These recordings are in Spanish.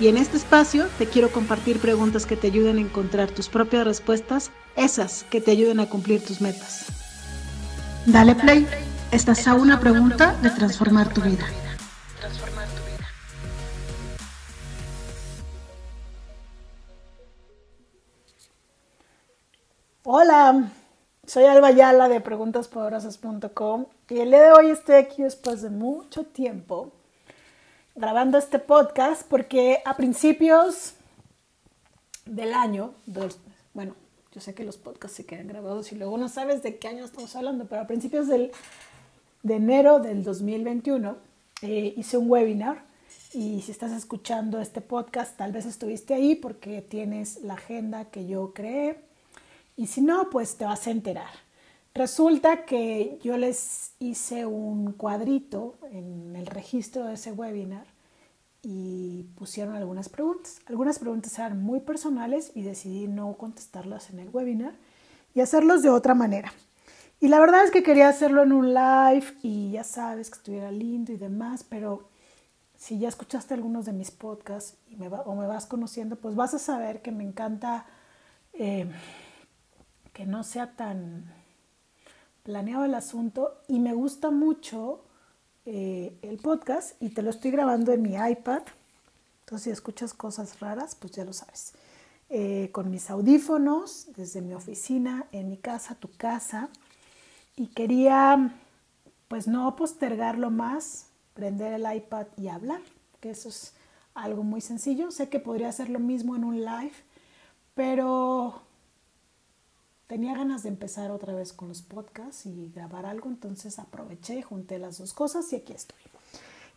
Y en este espacio te quiero compartir preguntas que te ayuden a encontrar tus propias respuestas, esas que te ayuden a cumplir tus metas. Dale play, estás a una pregunta de transformar tu vida. Hola, soy Alba Yala de preguntaspoderosas.com y el día de hoy estoy aquí después de mucho tiempo grabando este podcast porque a principios del año, bueno, yo sé que los podcasts se quedan grabados y luego no sabes de qué año estamos hablando, pero a principios del, de enero del 2021 eh, hice un webinar y si estás escuchando este podcast tal vez estuviste ahí porque tienes la agenda que yo creé y si no, pues te vas a enterar. Resulta que yo les hice un cuadrito en el registro de ese webinar y pusieron algunas preguntas. Algunas preguntas eran muy personales y decidí no contestarlas en el webinar y hacerlos de otra manera. Y la verdad es que quería hacerlo en un live y ya sabes que estuviera lindo y demás, pero si ya escuchaste algunos de mis podcasts y me o me vas conociendo, pues vas a saber que me encanta eh, que no sea tan planeado el asunto y me gusta mucho eh, el podcast y te lo estoy grabando en mi iPad. Entonces si escuchas cosas raras, pues ya lo sabes. Eh, con mis audífonos desde mi oficina, en mi casa, tu casa. Y quería pues no postergarlo más, prender el iPad y hablar, que eso es algo muy sencillo. Sé que podría hacer lo mismo en un live, pero tenía ganas de empezar otra vez con los podcasts y grabar algo, entonces aproveché, junté las dos cosas y aquí estoy.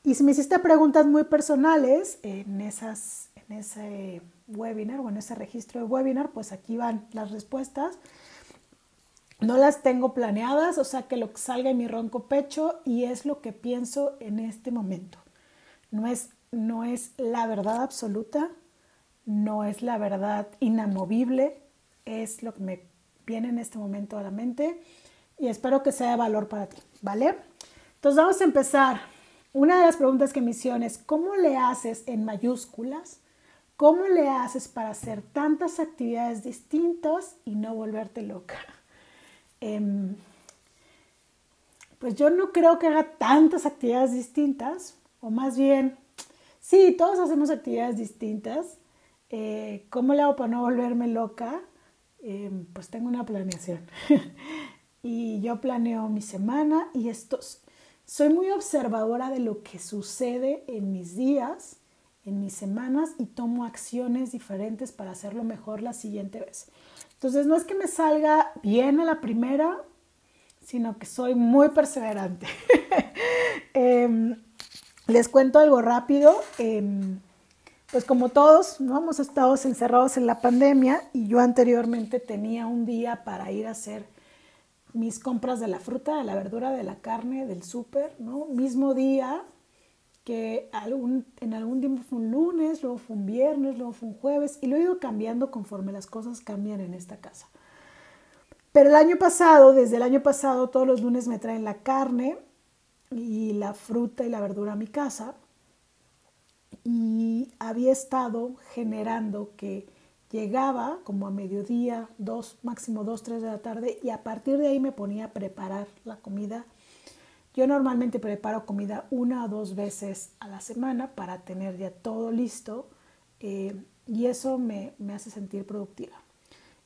Y si me hiciste preguntas muy personales en, esas, en ese webinar o en ese registro de webinar, pues aquí van las respuestas. No las tengo planeadas, o sea que lo que salga en mi ronco pecho y es lo que pienso en este momento. No es, no es la verdad absoluta, no es la verdad inamovible, es lo que me viene en este momento a la mente y espero que sea de valor para ti, ¿vale? Entonces vamos a empezar. Una de las preguntas que me hicieron es, ¿cómo le haces en mayúsculas? ¿Cómo le haces para hacer tantas actividades distintas y no volverte loca? Em, pues yo no creo que haga tantas actividades distintas, o más bien, sí, todos hacemos actividades distintas. Eh, ¿Cómo le hago para no volverme loca? Em, pues tengo una planeación. y yo planeo mi semana y esto, soy muy observadora de lo que sucede en mis días, en mis semanas y tomo acciones diferentes para hacerlo mejor la siguiente vez. Entonces no es que me salga bien a la primera, sino que soy muy perseverante. Em, les cuento algo rápido. Em, pues como todos, ¿no? hemos estado encerrados en la pandemia y yo anteriormente tenía un día para ir a hacer mis compras de la fruta, de la verdura, de la carne, del súper, ¿no? Mismo día que en algún tiempo fue un lunes, luego fue un viernes, luego fue un jueves y lo he ido cambiando conforme las cosas cambian en esta casa. Pero el año pasado, desde el año pasado, todos los lunes me traen la carne y la fruta y la verdura a mi casa y había estado generando que llegaba como a mediodía, dos, máximo dos, tres de la tarde y a partir de ahí me ponía a preparar la comida. Yo normalmente preparo comida una o dos veces a la semana para tener ya todo listo eh, y eso me, me hace sentir productiva.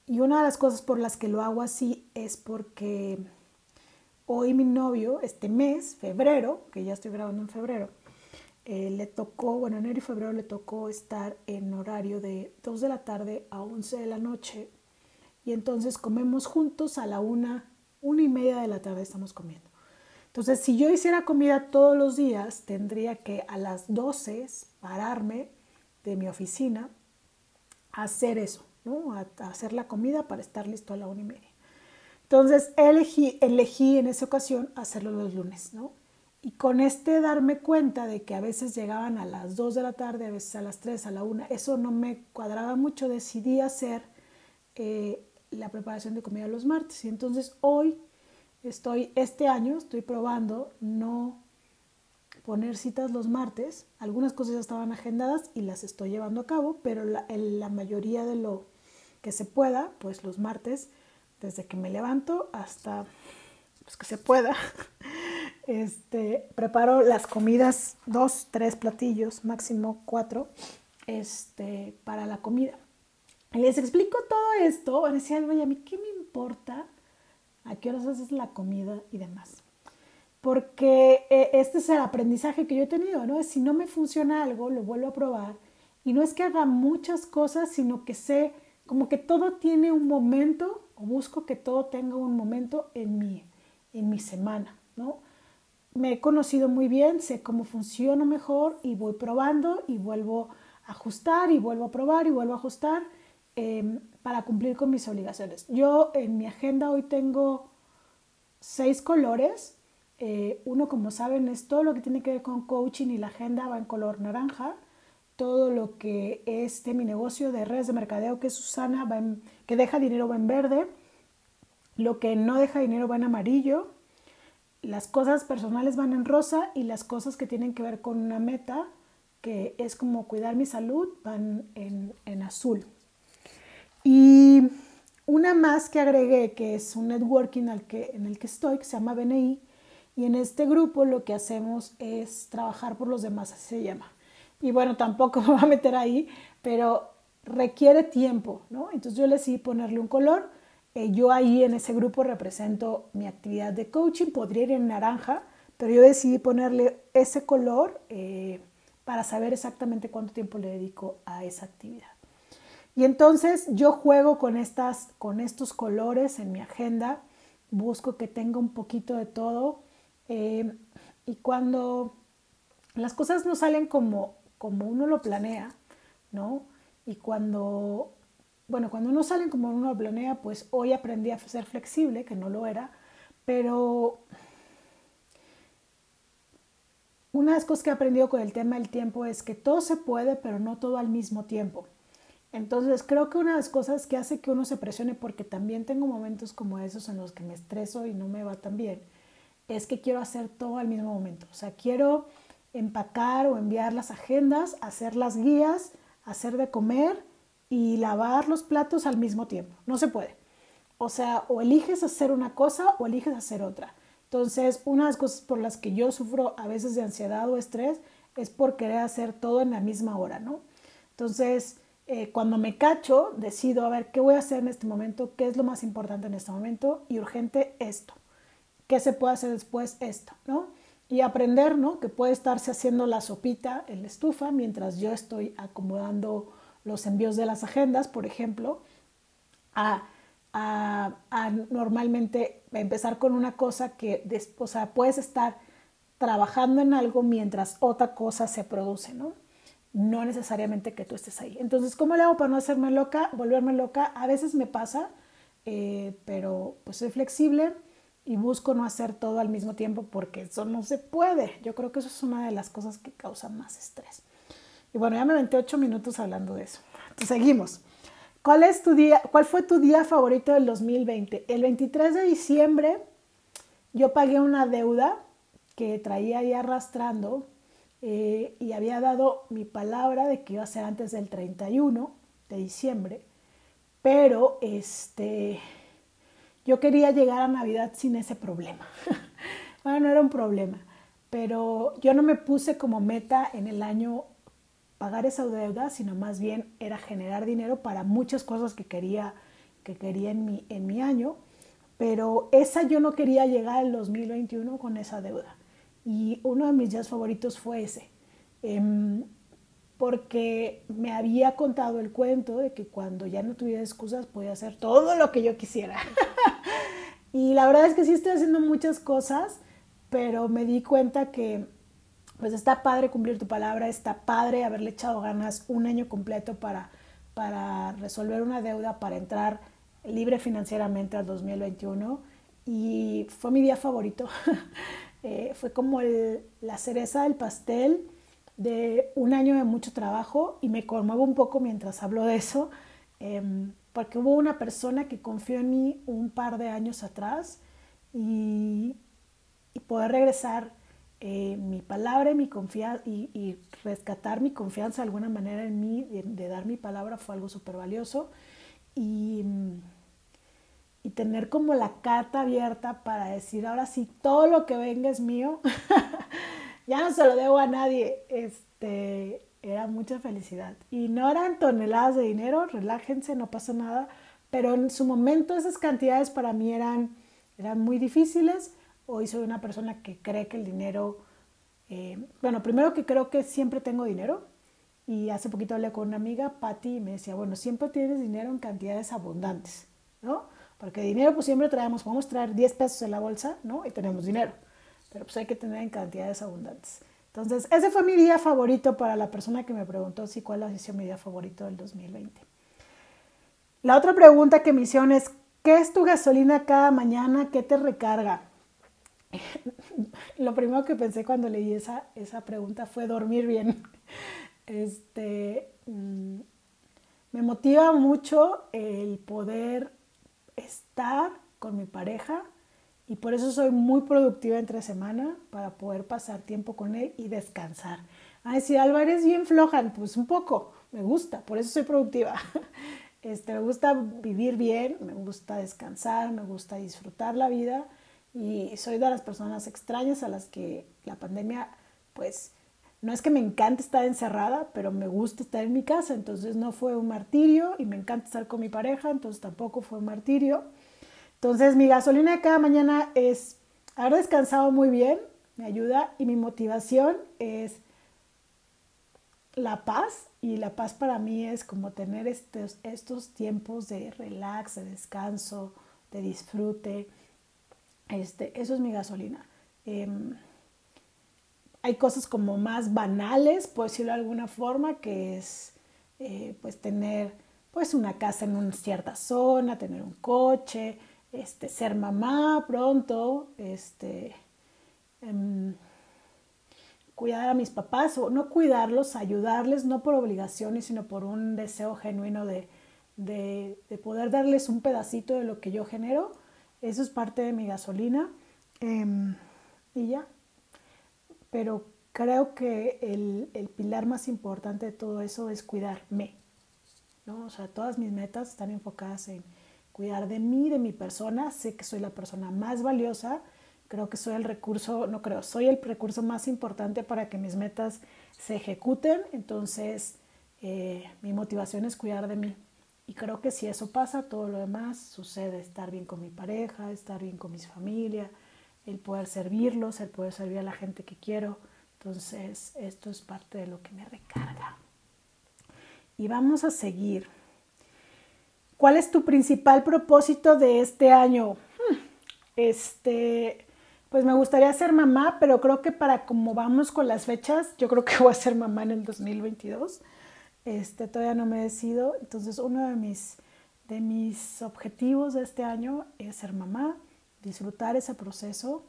Y una de las cosas por las que lo hago así es porque hoy mi novio, este mes, febrero, que ya estoy grabando en febrero, eh, le tocó, bueno, enero y febrero le tocó estar en horario de 2 de la tarde a 11 de la noche y entonces comemos juntos a la una, una y media de la tarde estamos comiendo. Entonces, si yo hiciera comida todos los días, tendría que a las 12 pararme de mi oficina, hacer eso, ¿no? A, hacer la comida para estar listo a la una y media. Entonces elegí, elegí en esa ocasión hacerlo los lunes, ¿no? Y con este darme cuenta de que a veces llegaban a las 2 de la tarde, a veces a las 3, a la 1, eso no me cuadraba mucho, decidí hacer eh, la preparación de comida los martes. Y entonces hoy estoy, este año estoy probando no poner citas los martes. Algunas cosas ya estaban agendadas y las estoy llevando a cabo, pero la, la mayoría de lo que se pueda, pues los martes, desde que me levanto hasta pues, que se pueda, este, preparo las comidas, dos, tres platillos, máximo cuatro, este, para la comida. Les explico todo esto, van a decir, oye, a mí qué me importa a qué horas haces la comida y demás. Porque eh, este es el aprendizaje que yo he tenido, ¿no? Es si no me funciona algo, lo vuelvo a probar. Y no es que haga muchas cosas, sino que sé como que todo tiene un momento, o busco que todo tenga un momento en mi, en mi semana, ¿no? Me he conocido muy bien, sé cómo funciono mejor y voy probando y vuelvo a ajustar y vuelvo a probar y vuelvo a ajustar Em, para cumplir con mis obligaciones. Yo en mi agenda hoy tengo seis colores. Eh, uno, como saben, es todo lo que tiene que ver con coaching y la agenda va en color naranja. Todo lo que es de mi negocio de redes de mercadeo, que es Susana, va que deja dinero va en verde. Lo que no deja dinero va en amarillo. Las cosas personales van en rosa y las cosas que tienen que ver con una meta, que es como cuidar mi salud, van en, en azul. Y una más que agregué, que es un networking al que, en el que estoy, que se llama BNI, y en este grupo lo que hacemos es trabajar por los demás, así se llama. Y bueno, tampoco me voy a meter ahí, pero requiere tiempo, ¿no? Entonces yo decidí ponerle un color. Eh, yo ahí en ese grupo represento mi actividad de coaching, podría ir en naranja, pero yo decidí ponerle ese color eh, para saber exactamente cuánto tiempo le dedico a esa actividad. Y entonces yo juego con, estas, con estos colores en mi agenda, busco que tenga un poquito de todo. Eh, y cuando las cosas no salen como, como uno lo planea, ¿no? Y cuando, bueno, cuando no salen como uno planea, pues hoy aprendí a ser flexible, que no lo era, pero una de las cosas que he aprendido con el tema del tiempo es que todo se puede, pero no todo al mismo tiempo. Entonces creo que una de las cosas que hace que uno se presione, porque también tengo momentos como esos en los que me estreso y no me va tan bien, es que quiero hacer todo al mismo momento. O sea, quiero empacar o enviar las agendas, hacer las guías, hacer de comer y lavar los platos al mismo tiempo. No se puede. O sea, o eliges hacer una cosa o eliges hacer otra. Entonces, una de las cosas por las que yo sufro a veces de ansiedad o estrés es por querer hacer todo en la misma hora, ¿no? Entonces, eh, cuando me cacho, decido a ver qué voy a hacer en este momento, qué es lo más importante en este momento y urgente esto. ¿Qué se puede hacer después? Esto, ¿no? Y aprender, ¿no? Que puede estarse haciendo la sopita en la estufa mientras yo estoy acomodando los envíos de las agendas, por ejemplo, a, a, normalmente empezar con una cosa que, o sea, puedes estar trabajando en algo mientras otra cosa se produce, ¿no? no necesariamente que tú estés ahí. Entonces, ¿cómo le hago para no hacerme loca, volverme loca? A veces me pasa, eh, pero pues soy flexible y busco no hacer todo al mismo tiempo porque eso no se puede. Yo creo que eso es una de las cosas que causa más estrés. Y bueno, ya me aventé ocho minutos hablando de eso. Entonces, seguimos. ¿Cuál, es tu día, ¿Cuál fue tu día favorito del 2020? El 23 de diciembre yo pagué una deuda que traía ahí arrastrando eh, y había dado mi palabra de que iba a ser antes del 31 de diciembre, pero este, yo quería llegar a Navidad sin ese problema. bueno, no era un problema, pero yo no me puse como meta en el año pagar esa deuda, sino más bien era generar dinero para muchas cosas que quería, que quería en, mi, en mi año, pero esa yo no quería llegar al 2021 con esa deuda. Y uno de mis días favoritos fue ese, em, porque me había contado el cuento de que cuando ya no tuviera excusas podía hacer todo lo que yo quisiera. y la verdad es que sí estoy haciendo muchas cosas, pero me di cuenta que pues está padre cumplir tu palabra, está padre haberle echado ganas un año completo para para resolver una deuda, para entrar libre financieramente al 2021 y fue mi día favorito. Eh, fue como la cereza del pastel de un año de mucho trabajo y me conmuevo un poco mientras hablo de eso, em, porque hubo una persona que confió en mí un par de años atrás y, poder regresar eh, mi palabra y, mi confianza y, rescatar mi confianza de alguna manera en mí, de, de dar mi palabra, fue algo súper valioso. Y y tener como la carta abierta para decir, ahora sí, todo lo que venga es mío, ya no se lo debo a nadie, este, era mucha felicidad. Y no eran toneladas de dinero, relájense, no pasa nada, pero en su momento esas cantidades para mí eran, eran muy difíciles. Hoy soy una persona que cree que el dinero, eh, bueno, primero que creo que siempre tengo dinero. Y hace poquito hablé con una amiga, Patty, y me decía, bueno, siempre tienes dinero en cantidades abundantes, ¿no? Porque dinero pues siempre traemos, podemos traer 10 pesos en la bolsa, ¿no? Y tenemos dinero. Pero pues hay que tener en cantidades abundantes. Entonces, ese fue mi día favorito para la persona que me preguntó si cuál ha sido mi día favorito del 2020. La otra pregunta que me hicieron es, ¿qué es tu gasolina cada mañana? ¿Qué te recarga? Lo primero que pensé cuando leí esa, esa pregunta fue dormir bien. Este, mm, me motiva mucho el poder estar con mi pareja y por eso soy muy productiva entre semana para poder pasar tiempo con él y descansar. A decir, Alba, eres bien floja, pues un poco, me gusta, por eso soy productiva. Este, me gusta vivir bien, me gusta descansar, me gusta disfrutar la vida y soy de las personas extrañas a las que la pandemia, pues, no es que me encante estar encerrada, pero me gusta estar en mi casa, entonces no fue un martirio y me encanta estar con mi pareja, entonces tampoco fue un martirio. Entonces mi gasolina de cada mañana es haber descansado muy bien, me ayuda y mi motivación es la paz y la paz para mí es como tener estos, estos tiempos de relax, de descanso, de disfrute. Este, eso es mi gasolina. Em, hay cosas como más banales, por decirlo de alguna forma, que es eh, pues tener pues una casa en una cierta zona, tener un coche, este, ser mamá pronto, este, em, cuidar a mis papás o no cuidarlos, ayudarles, no por obligaciones, sino por un deseo genuino de, de, poder darles un pedacito de lo que yo genero. Eso es parte de mi gasolina. Em, y ya, pero creo que el, pilar más importante de todo eso es cuidarme. ¿no? O sea, todas mis metas están enfocadas en cuidar de mí, de mi persona. Sé que soy la persona más valiosa. Creo que soy el recurso, no creo, soy el recurso más importante para que mis metas se ejecuten. Entonces, eh, mi motivación es cuidar de mí. Y creo que si eso pasa, todo lo demás sucede. Estar bien con mi pareja, estar bien con mis familias, el poder servirlos, el poder servir a la gente que quiero. Entonces, esto es parte de lo que me recarga. Y vamos a seguir. ¿Cuál es tu principal propósito de este año? Hmm, este, pues me gustaría ser mamá, pero creo que para como vamos con las fechas, yo creo que voy a ser mamá en el 2022. Este, todavía no me decido. Entonces, uno de mis, de mis objetivos de este año es ser mamá disfrutar ese proceso,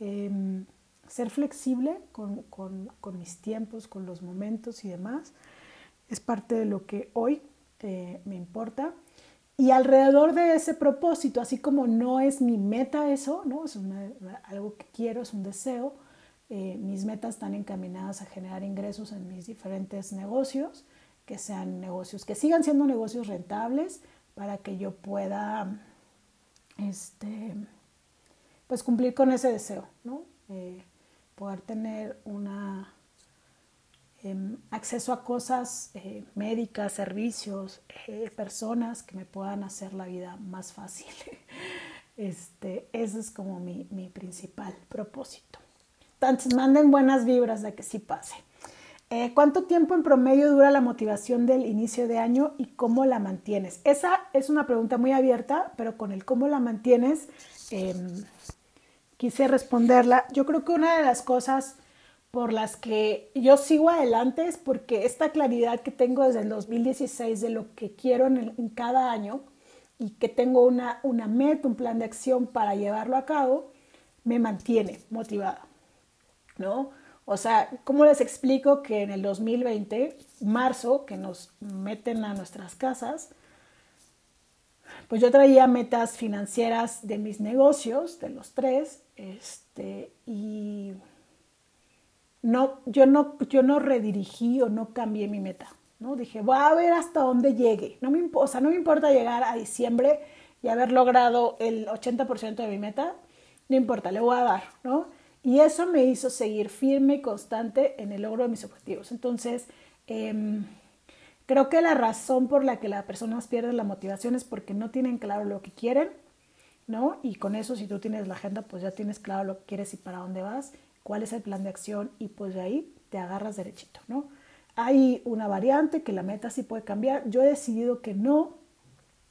em, ser flexible con, mis tiempos, con los momentos y demás. Es parte de lo que hoy eh, me importa. Y alrededor de ese propósito, así como no es mi meta eso, ¿no? es algo que quiero, es un deseo, eh, mis metas están encaminadas a generar ingresos en mis diferentes negocios, que sean negocios, que sigan siendo negocios rentables para que yo pueda este, pues cumplir con ese deseo, ¿no? Eh, poder tener una em, acceso a cosas eh, médicas, servicios, eh, personas que me puedan hacer la vida más fácil. Este, ese es como mi, mi principal propósito. Entonces, manden buenas vibras de que sí pase. ¿Cuánto tiempo en promedio dura la motivación del inicio de año y cómo la mantienes? Esa es una pregunta muy abierta, pero con el cómo la mantienes, em, quise responderla. Yo creo que una de las cosas por las que yo sigo adelante es porque esta claridad que tengo desde el 2016 de lo que quiero en, en cada año y que tengo una, una meta, un plan de acción para llevarlo a cabo, me mantiene motivada, ¿no? O sea, ¿cómo les explico que en el 2020, marzo, que nos meten a nuestras casas, pues yo traía metas financieras de mis negocios, de los tres, este, y no, yo no, yo no redirigí o no cambié mi meta, ¿no? Dije, voy a ver hasta dónde llegue. No me, o sea, no me importa llegar a diciembre y haber logrado el 80% de mi meta, no importa, le voy a dar, ¿no? Y eso me hizo seguir firme y constante en el logro de mis objetivos. Entonces, em, creo que la razón por la que las personas pierden la motivación es porque no tienen claro lo que quieren, ¿no? Y con eso, si tú tienes la agenda, pues ya tienes claro lo que quieres y para dónde vas, cuál es el plan de acción y pues de ahí te agarras derechito, ¿no? Hay una variante que la meta sí puede cambiar. Yo he decidido que no,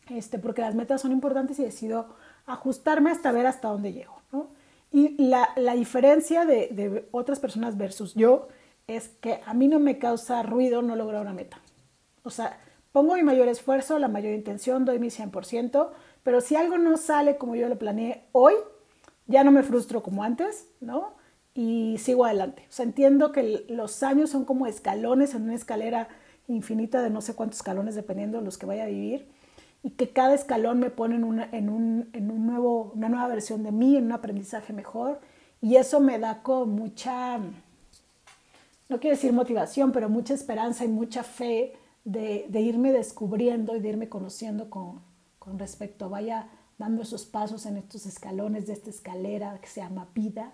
este, porque las metas son importantes y decido ajustarme hasta ver hasta dónde llego, ¿no? Y la, la diferencia de, de, otras personas versus yo es que a mí no me causa ruido no lograr una meta. O sea, pongo mi mayor esfuerzo, la mayor intención, doy mi 100%, pero si algo no sale como yo lo planeé hoy, ya no me frustro como antes, ¿no? Y sigo adelante. O sea, entiendo que los años son como escalones en una escalera infinita de no sé cuántos escalones dependiendo de los que vaya a vivir y que cada escalón me pone en, una, en, un, en un nuevo, una nueva versión de mí, en un aprendizaje mejor. Y eso me da como mucha, no quiero decir motivación, pero mucha esperanza y mucha fe de, de irme descubriendo y de irme conociendo con, con respecto, vaya dando esos pasos en estos escalones de esta escalera que se llama vida,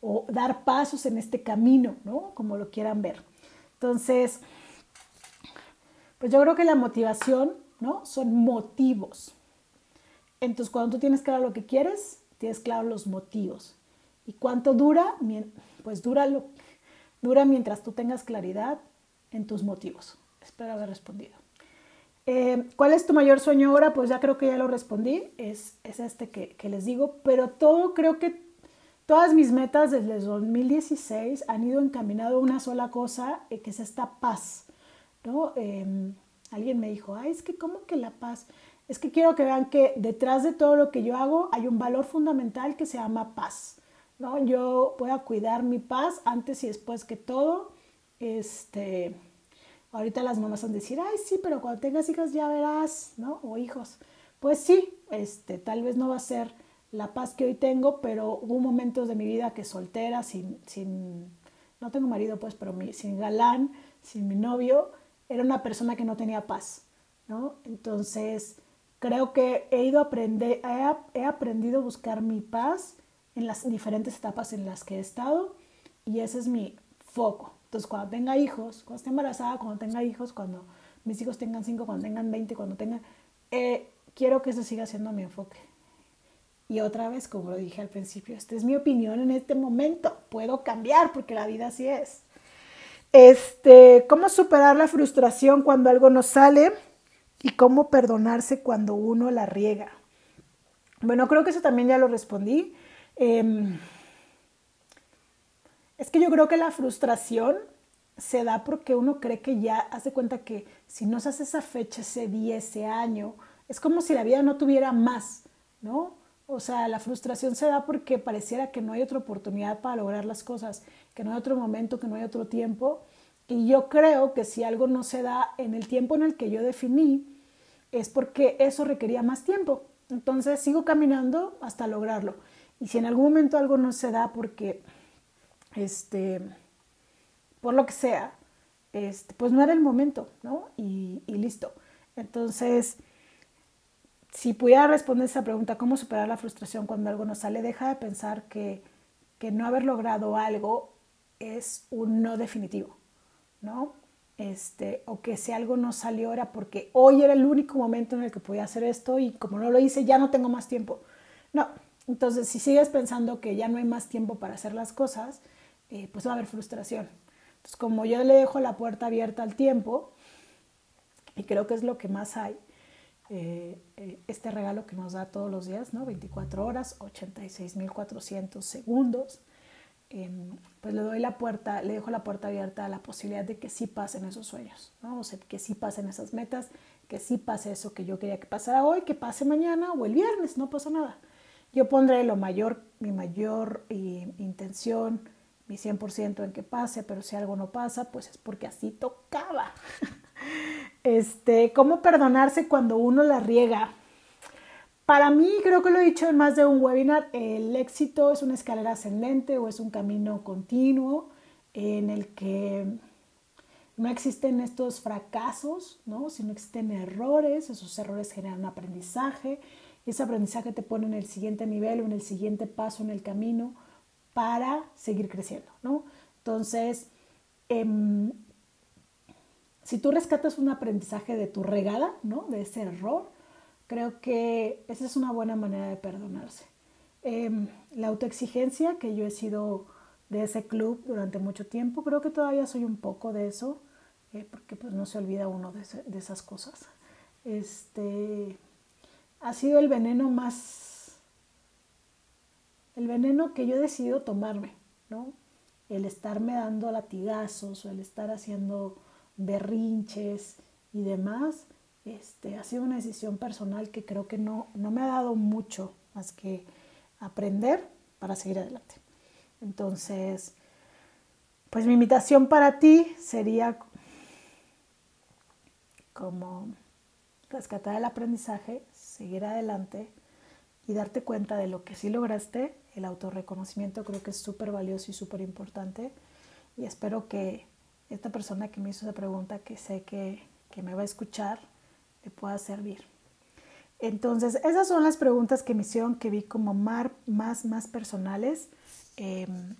o dar pasos en este camino, ¿no? Como lo quieran ver. Entonces, pues yo creo que la motivación ¿no? Son motivos. Entonces, cuando tú tienes claro lo que quieres, tienes claro los motivos. ¿Y cuánto dura? Pues dura, lo, dura mientras tú tengas claridad en tus motivos. Espero haber respondido. Eh, ¿Cuál es tu mayor sueño ahora? Pues ya creo que ya lo respondí. Es, es este que, que, les digo. Pero todo, creo que todas mis metas desde el 2016 han ido encaminado a una sola cosa, eh, que es esta paz. ¿no? Eh, Alguien me dijo, ay, es que como que la paz, es que quiero que vean que detrás de todo lo que yo hago hay un valor fundamental que se llama paz. ¿no? Yo voy a cuidar mi paz antes y después que todo. Este, ahorita las mamás van a decir, ay, sí, pero cuando tengas hijas ya verás, ¿no? O hijos. Pues sí, este, tal vez no va a ser la paz que hoy tengo, pero hubo momentos de mi vida que soltera, sin, sin no tengo marido, pues, pero mi, sin galán, sin mi novio, era una persona que no tenía paz, ¿no? Entonces, creo que he ido a aprender, he, aprendido a buscar mi paz en las diferentes etapas en las que he estado y ese es mi foco. Entonces, cuando tenga hijos, cuando esté embarazada, cuando tenga hijos, cuando mis hijos tengan cinco, cuando tengan 20, cuando tengan... Eh, quiero que ese siga siendo mi enfoque. Y otra vez, como lo dije al principio, esta es mi opinión en este momento. Puedo cambiar porque la vida así es. Este, cómo superar la frustración cuando algo no sale y cómo perdonarse cuando uno la riega. Bueno, creo que eso también ya lo respondí. Eh, es que yo creo que la frustración se da porque uno cree que ya hace cuenta que si no se hace esa fecha, ese día, ese año, es como si la vida no tuviera más, ¿no? O sea, la frustración se da porque pareciera que no hay otra oportunidad para lograr las cosas, que no hay otro momento, que no hay otro tiempo. Y yo creo que si algo no se da en el tiempo en el que yo definí, es porque eso requería más tiempo. Entonces sigo caminando hasta lograrlo. Y si en algún momento algo no se da porque, este, por lo que sea, este, pues no era el momento, ¿no? Y, y listo. Entonces, si pudiera responder esa pregunta, ¿cómo superar la frustración cuando algo no sale? Deja de pensar que, que no haber logrado algo es un no definitivo, ¿no? Este, o que si algo no salió era porque hoy era el único momento en el que podía hacer esto y como no lo hice ya no tengo más tiempo. No, entonces si sigues pensando que ya no hay más tiempo para hacer las cosas, eh, pues va a haber frustración. Entonces como yo le dejo la puerta abierta al tiempo, y creo que es lo que más hay, eh, eh, este regalo que nos da todos los días, ¿no? 24 horas, 86.400 segundos. em, pues le doy la puerta, le dejo la puerta abierta a la posibilidad de que sí pasen esos sueños, ¿no? O sea, que sí pasen esas metas, que sí pase eso que yo quería que pasara hoy, que pase mañana o el viernes, no pasa nada. Yo pondré lo mayor, mi mayor eh, intención, mi 100% en que pase, pero si algo no pasa, pues es porque así tocaba. este, ¿cómo perdonarse cuando uno la riega? Para mí, creo que lo he dicho en más de un webinar, el éxito es una escalera ascendente o es un camino continuo en el que no existen estos fracasos, ¿no? sino existen errores, esos errores generan aprendizaje y ese aprendizaje te pone en el siguiente nivel o en el siguiente paso en el camino para seguir creciendo, ¿no? Entonces, em, si tú rescatas un aprendizaje de tu regada, ¿no? De ese error, creo que esa es una buena manera de perdonarse. Em, la autoexigencia, que yo he sido de ese club durante mucho tiempo, creo que todavía soy un poco de eso, eh, porque pues no se olvida uno de, esas cosas. Este, ha sido el veneno más el veneno que yo he decidido tomarme, ¿no? El estarme dando latigazos o el estar haciendo berrinches y demás, este, ha sido una decisión personal que creo que no, no me ha dado mucho más que aprender para seguir adelante. Entonces, pues mi invitación para ti sería como rescatar el aprendizaje, seguir adelante y darte cuenta de lo que sí lograste el autorreconocimiento creo que es súper valioso y súper importante. Y espero que esta persona que me hizo esa pregunta, que sé que, me va a escuchar, le pueda servir. Entonces, esas son las preguntas que me hicieron que vi como más, más, más personales. Em,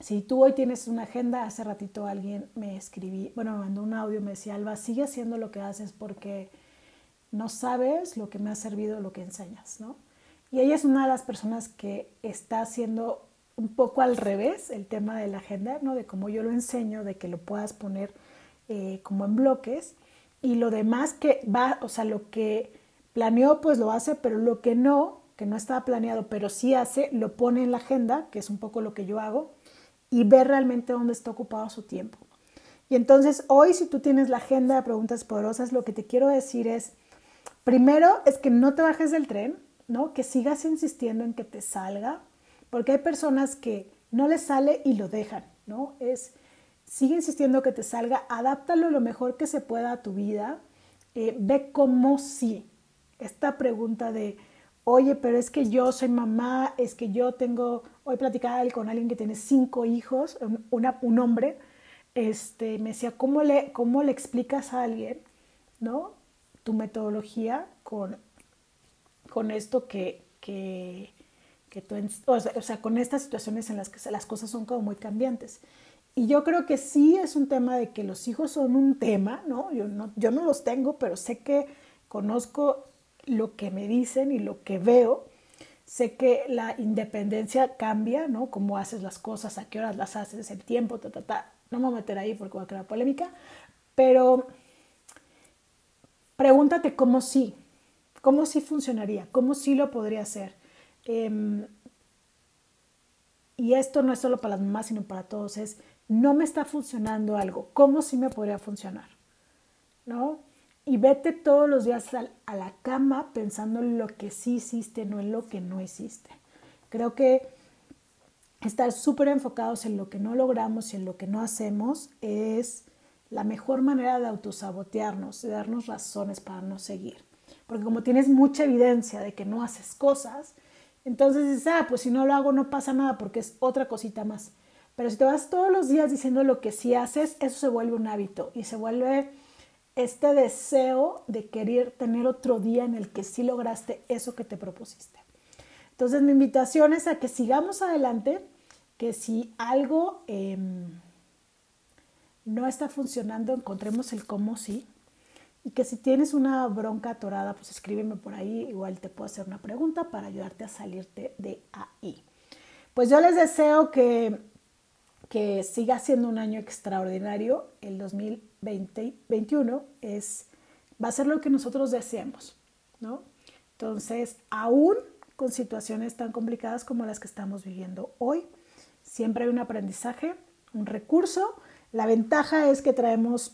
si tú hoy tienes una agenda, hace ratito alguien me escribí, bueno, me mandó un audio, me decía, Alba, sigue haciendo lo que haces porque no sabes lo que me ha servido lo que enseñas, ¿no? Y ella es una de las personas que está haciendo un poco al revés el tema de la agenda, ¿no? De cómo yo lo enseño, de que lo puedas poner eh, como en bloques. Y lo demás que va, o sea, lo que planeó, pues lo hace, pero lo que no, que no estaba planeado, pero sí hace, lo pone en la agenda, que es un poco lo que yo hago, y ve realmente dónde está ocupado su tiempo. Y entonces hoy, si tú tienes la agenda de preguntas poderosas, lo que te quiero decir es, primero es que no te bajes del tren, ¿no? Que sigas insistiendo en que te salga, porque hay personas que no les sale y lo dejan, ¿no? Es, sigue insistiendo que te salga, adáptalo lo mejor que se pueda a tu vida, eh, ve cómo sí. Esta pregunta de, oye, pero es que yo soy mamá, es que yo tengo, hoy platicaba con alguien que tiene cinco hijos, un hombre, este, me decía, ¿cómo le, ¿cómo le explicas a alguien, ¿no? Tu metodología con con esto que, que, que tú, o sea, con estas situaciones en las que las cosas son como muy cambiantes. Y yo creo que sí es un tema de que los hijos son un tema, ¿no? Yo no, yo no los tengo, pero sé que conozco lo que me dicen y lo que veo. Sé que la independencia cambia, ¿no? Cómo haces las cosas, a qué horas las haces, el tiempo, ta, ta, ta. No me voy a meter ahí porque va a crear polémica, pero pregúntate cómo sí, ¿Cómo sí funcionaría? ¿Cómo sí lo podría hacer? Em, y esto no es solo para las mamás, sino para todos, es, no me está funcionando algo, ¿cómo sí me podría funcionar? ¿No? Y vete todos los días a la cama pensando en lo que sí hiciste, no en lo que no hiciste. Creo que estar súper enfocados en lo que no logramos y en lo que no hacemos es la mejor manera de autosabotearnos, de darnos razones para no seguir. Porque como tienes mucha evidencia de que no haces cosas, entonces dices, ah, pues si no lo hago no pasa nada porque es otra cosita más. Pero si te vas todos los días diciendo lo que sí haces, eso se vuelve un hábito y se vuelve este deseo de querer tener otro día en el que sí lograste eso que te propusiste. Entonces mi invitación es a que sigamos adelante, que si algo em, no está funcionando, encontremos el cómo sí, y que si tienes una bronca atorada, pues escríbeme por ahí, igual te puedo hacer una pregunta para ayudarte a salirte de ahí. Pues yo les deseo que, que siga siendo un año extraordinario. El 2021 es, va a ser lo que nosotros deseemos, ¿no? Entonces, aún con situaciones tan complicadas como las que estamos viviendo hoy. Siempre hay un aprendizaje, un recurso. La ventaja es que traemos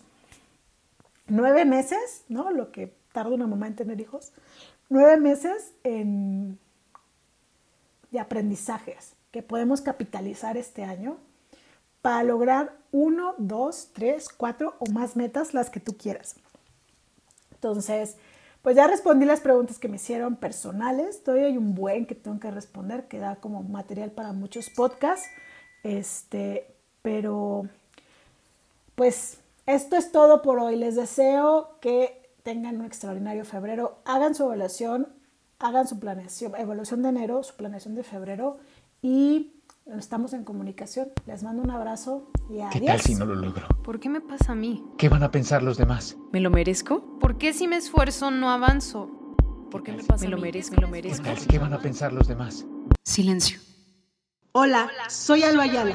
nueve meses, ¿no? Lo que tarda una mamá en tener hijos, nueve meses en, de aprendizajes que podemos capitalizar este año para lograr uno, dos, tres, cuatro o más metas, las que tú quieras. Entonces, pues ya respondí las preguntas que me hicieron personales. Todavía hay un buen que tengo que responder que da como material para muchos podcasts. Este, pero pues esto es todo por hoy. Les deseo que tengan un extraordinario febrero. Hagan su evaluación, hagan su planeación, evaluación de enero, su planeación de febrero y estamos en comunicación. Les mando un abrazo y adiós. ¿Qué tal si no lo logro? ¿Por qué me pasa a mí? ¿Qué van a pensar los demás? ¿Me lo merezco? ¿Por qué si me esfuerzo no avanzo? ¿Por qué me pasa Me a lo mí? merezco, me lo ¿Qué merezco. tal si- ¿Qué van a pensar los demás? Silencio. Hola, soy Alba Ayala.